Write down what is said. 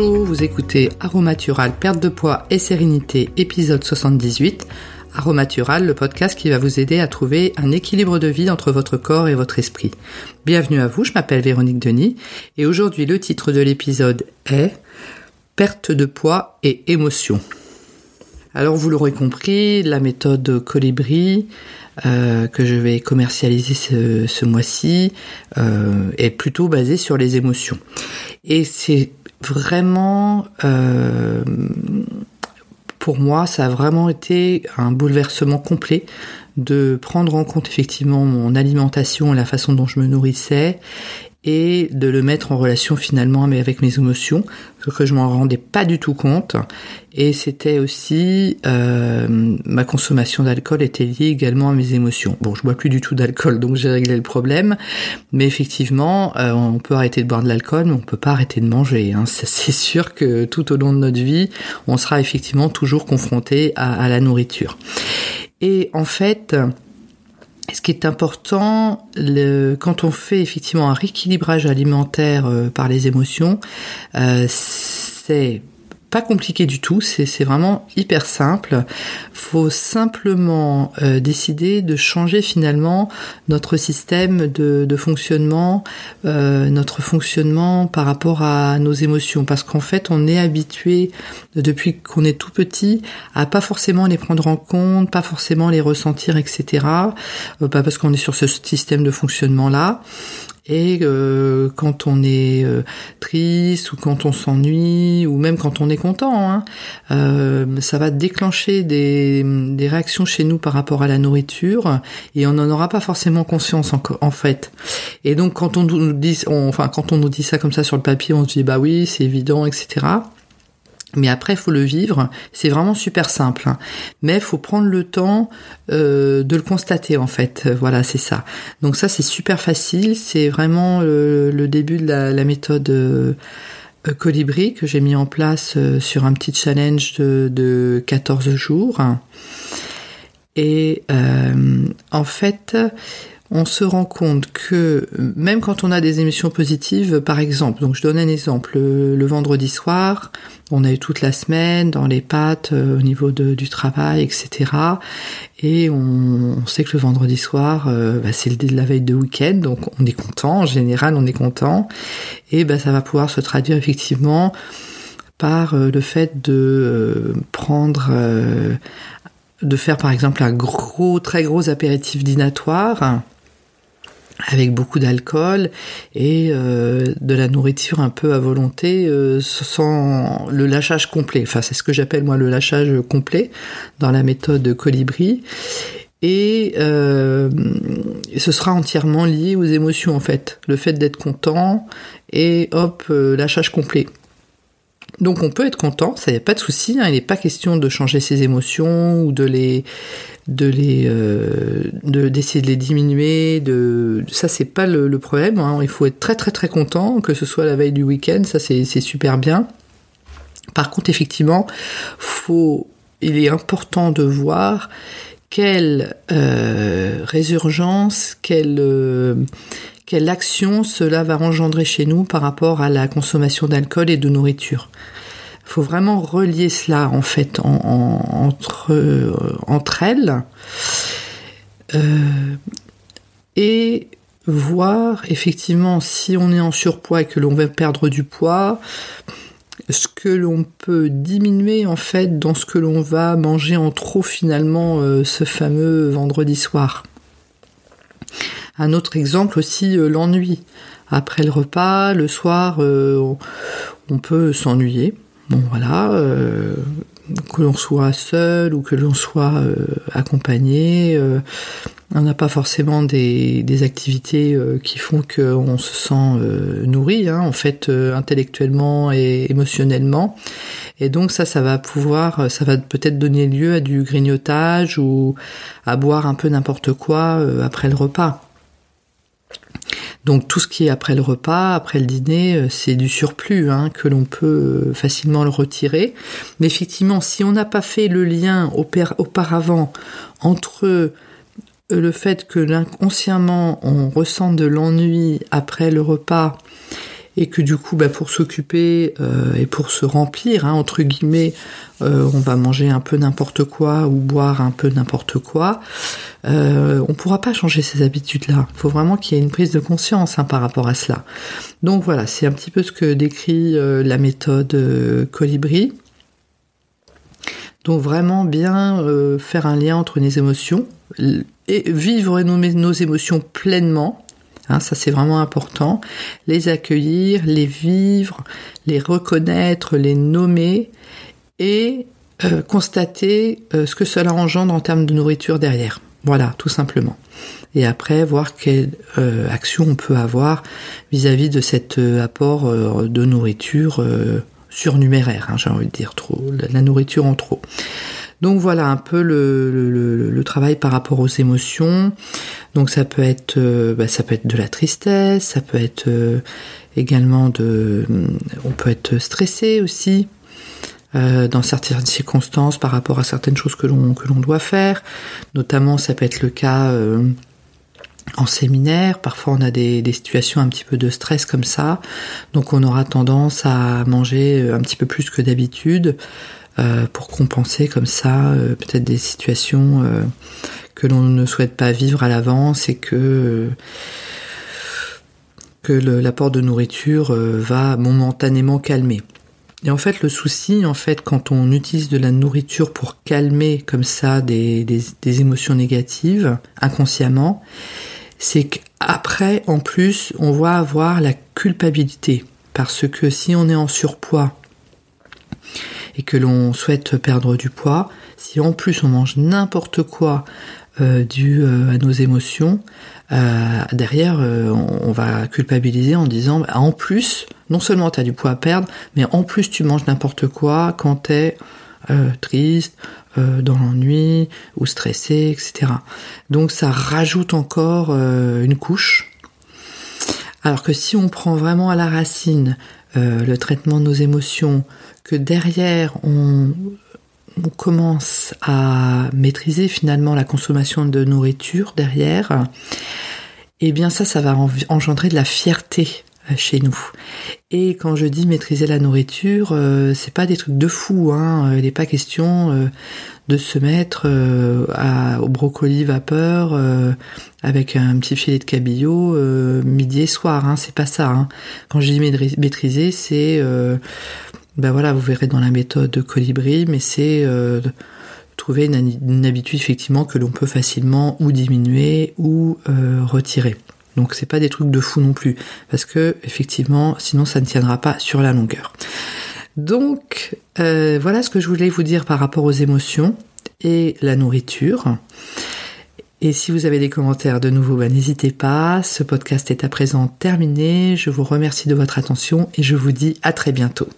Bonjour, vous écoutez Aromatural, perte de poids et sérénité, épisode 78. Aromatural, le podcast qui va vous aider à trouver un équilibre de vie entre votre corps et votre esprit. Bienvenue à vous, je m'appelle Véronique Denis et aujourd'hui le titre de l'épisode est Perte de poids et émotion. Alors vous l'aurez compris, la méthode Colibri euh, que je vais commercialiser ce, mois-ci euh, est plutôt basée sur les émotions. Et c'est vraiment, euh, pour moi, ça a vraiment été un bouleversement complet de prendre en compte effectivement mon alimentation et la façon dont je me nourrissais et de le mettre en relation finalement avec mes émotions, parce que je m'en rendais pas du tout compte. Et c'était aussi euh, ma consommation d'alcool était liée également à mes émotions. Bon, je bois plus du tout d'alcool, donc j'ai réglé le problème. Mais effectivement, euh, on peut arrêter de boire de l'alcool, mais on peut pas arrêter de manger. Hein. C'est sûr que tout au long de notre vie, on sera effectivement toujours confronté à, à la nourriture. Et en fait, ce qui est important, le, quand on fait effectivement un rééquilibrage alimentaire euh, par les émotions, euh, c'est pas compliqué du tout, c'est vraiment hyper simple. Faut simplement euh, décider de changer finalement notre système de, fonctionnement, euh, notre fonctionnement par rapport à nos émotions, parce qu'en fait on est habitué depuis qu'on est tout petit à pas forcément les prendre en compte, pas forcément les ressentir, etc. Euh, pas parce qu'on est sur ce système de fonctionnement là. Et euh, quand on est euh, triste ou quand on s'ennuie ou même quand on est content, hein, euh, ça va déclencher des, des, réactions chez nous par rapport à la nourriture et on n'en aura pas forcément conscience en, fait. Et donc quand on nous dit, enfin quand on nous dit ça comme ça sur le papier, on se dit bah oui c'est évident, etc. Mais après, faut le vivre. C'est vraiment super simple. Hein. Mais faut prendre le temps euh, de le constater, en fait. Voilà, c'est ça. Donc ça, c'est super facile. C'est vraiment le, début de la, méthode euh, Colibri que j'ai mis en place euh, sur un petit challenge de, de 14 jours. Et en fait, on se rend compte que même quand on a des émotions positives, par exemple, donc je donne un exemple, le, vendredi soir, on a eu toute la semaine dans les pattes euh, au niveau du travail, etc. Et on, sait que le vendredi soir, euh, bah, c'est la veille de week-end, donc on est content, en général on est content, et bah, ça va pouvoir se traduire effectivement par euh, le fait de prendre de faire par exemple un gros, très gros apéritif dînatoire avec beaucoup d'alcool et euh, de la nourriture un peu à volonté euh, sans le lâchage complet. Enfin, c'est ce que j'appelle moi le lâchage complet dans la méthode Colibri. Et euh, ce sera entièrement lié aux émotions en fait. Le fait d'être content et hop, lâchage complet. Donc on peut être content, ça y a pas de souci. Hein, il n'est pas question de changer ses émotions ou de les de euh, d'essayer de les diminuer de ça c'est pas le, problème hein. il faut être très très très content que ce soit la veille du week-end ça c'est super bien par contre effectivement il est important de voir quelle euh, résurgence quelle euh, quelle action cela va engendrer chez nous par rapport à la consommation d'alcool et de nourriture faut vraiment relier cela en fait entre, euh, entre elles euh, et voir effectivement si on est en surpoids et que l'on veut perdre du poids, ce que l'on peut diminuer en fait dans ce que l'on va manger en trop finalement euh, ce fameux vendredi soir. Un autre exemple aussi, l'ennui. Après le repas, le soir, on peut s'ennuyer. Bon voilà, euh, que l'on soit seul ou que l'on soit euh, accompagné, euh, on n'a pas forcément des, activités qui font qu'on se sent nourri, hein, en fait, intellectuellement et émotionnellement. Et donc ça, ça va pouvoir, ça va peut-être donner lieu à du grignotage ou à boire un peu n'importe quoi après le repas. Donc tout ce qui est après le repas, après le dîner, euh, c'est du surplus hein, que l'on peut euh, facilement le retirer. Mais effectivement, si on n'a pas fait le lien auparavant entre euh, le fait que inconsciemment on ressent de l'ennui après le repas et que du coup, bah, pour s'occuper euh, et pour se remplir, hein, entre guillemets, euh, on va manger un peu n'importe quoi ou boire un peu n'importe quoi, euh, on ne pourra pas changer ces habitudes-là. Il faut vraiment qu'il y ait une prise de conscience hein, par rapport à cela. Donc voilà, c'est un petit peu ce que décrit la méthode Colibri. Donc vraiment bien faire un lien entre les émotions et vivre nos émotions pleinement Hein, ça c'est vraiment important. Les accueillir, les vivre, les reconnaître, les nommer et euh, constater euh, ce que cela engendre en termes de nourriture derrière. Voilà, tout simplement. Et après, voir quelle euh, action on peut avoir vis-à-vis de cet apport de nourriture surnuméraire, hein, j'ai envie de dire trop, la nourriture en trop. Donc voilà un peu le, travail par rapport aux émotions. Donc ça peut être, euh, bah, ça peut être de la tristesse, ça peut être euh, également de, on peut être stressé aussi. Euh, dans certaines circonstances par rapport à certaines choses que l'on que l'on doit faire, notamment ça peut être le cas en séminaire, parfois on a des, situations un petit peu de stress comme ça, donc on aura tendance à manger un petit peu plus que d'habitude, euh, pour compenser comme ça euh, peut-être des situations euh, que l'on ne souhaite pas vivre à l'avance et que que l'apport de nourriture va momentanément calmer. Et en fait, le souci, en fait, quand on utilise de la nourriture pour calmer comme ça des, des, des émotions négatives inconsciemment, c'est qu'après, en plus, on va avoir la culpabilité. Parce que si on est en surpoids et que l'on souhaite perdre du poids, si en plus on mange n'importe quoi euh, dû euh, à nos émotions, euh, derrière on, va culpabiliser en disant bah, en plus, non seulement tu as du poids à perdre, mais en plus tu manges n'importe quoi quand tu es triste, dans l'ennui ou stressé, etc. Donc ça rajoute encore une couche. Alors que si on prend vraiment à la racine le traitement de nos émotions, que derrière on, commence à maîtriser finalement la consommation de nourriture derrière, eh bien ça, ça va engendrer de la fierté euh, chez nous. Et quand je dis maîtriser la nourriture, euh, c'est pas des trucs de fou, hein. Il n'est pas question euh, de se mettre au brocoli vapeur avec un petit filet de cabillaud midi et soir. Hein. C'est pas ça. Hein. Quand je dis maîtriser, c'est ben voilà, vous verrez dans la méthode colibri, mais c'est euh, trouver une, habitude effectivement que l'on peut facilement ou diminuer ou euh, retirer. Donc c'est pas des trucs de fou non plus, parce que effectivement, sinon ça ne tiendra pas sur la longueur. Donc euh, voilà ce que je voulais vous dire par rapport aux émotions et la nourriture. Et si vous avez des commentaires de nouveau, ben, n'hésitez pas. Ce podcast est à présent terminé. Je vous remercie de votre attention et je vous dis à très bientôt.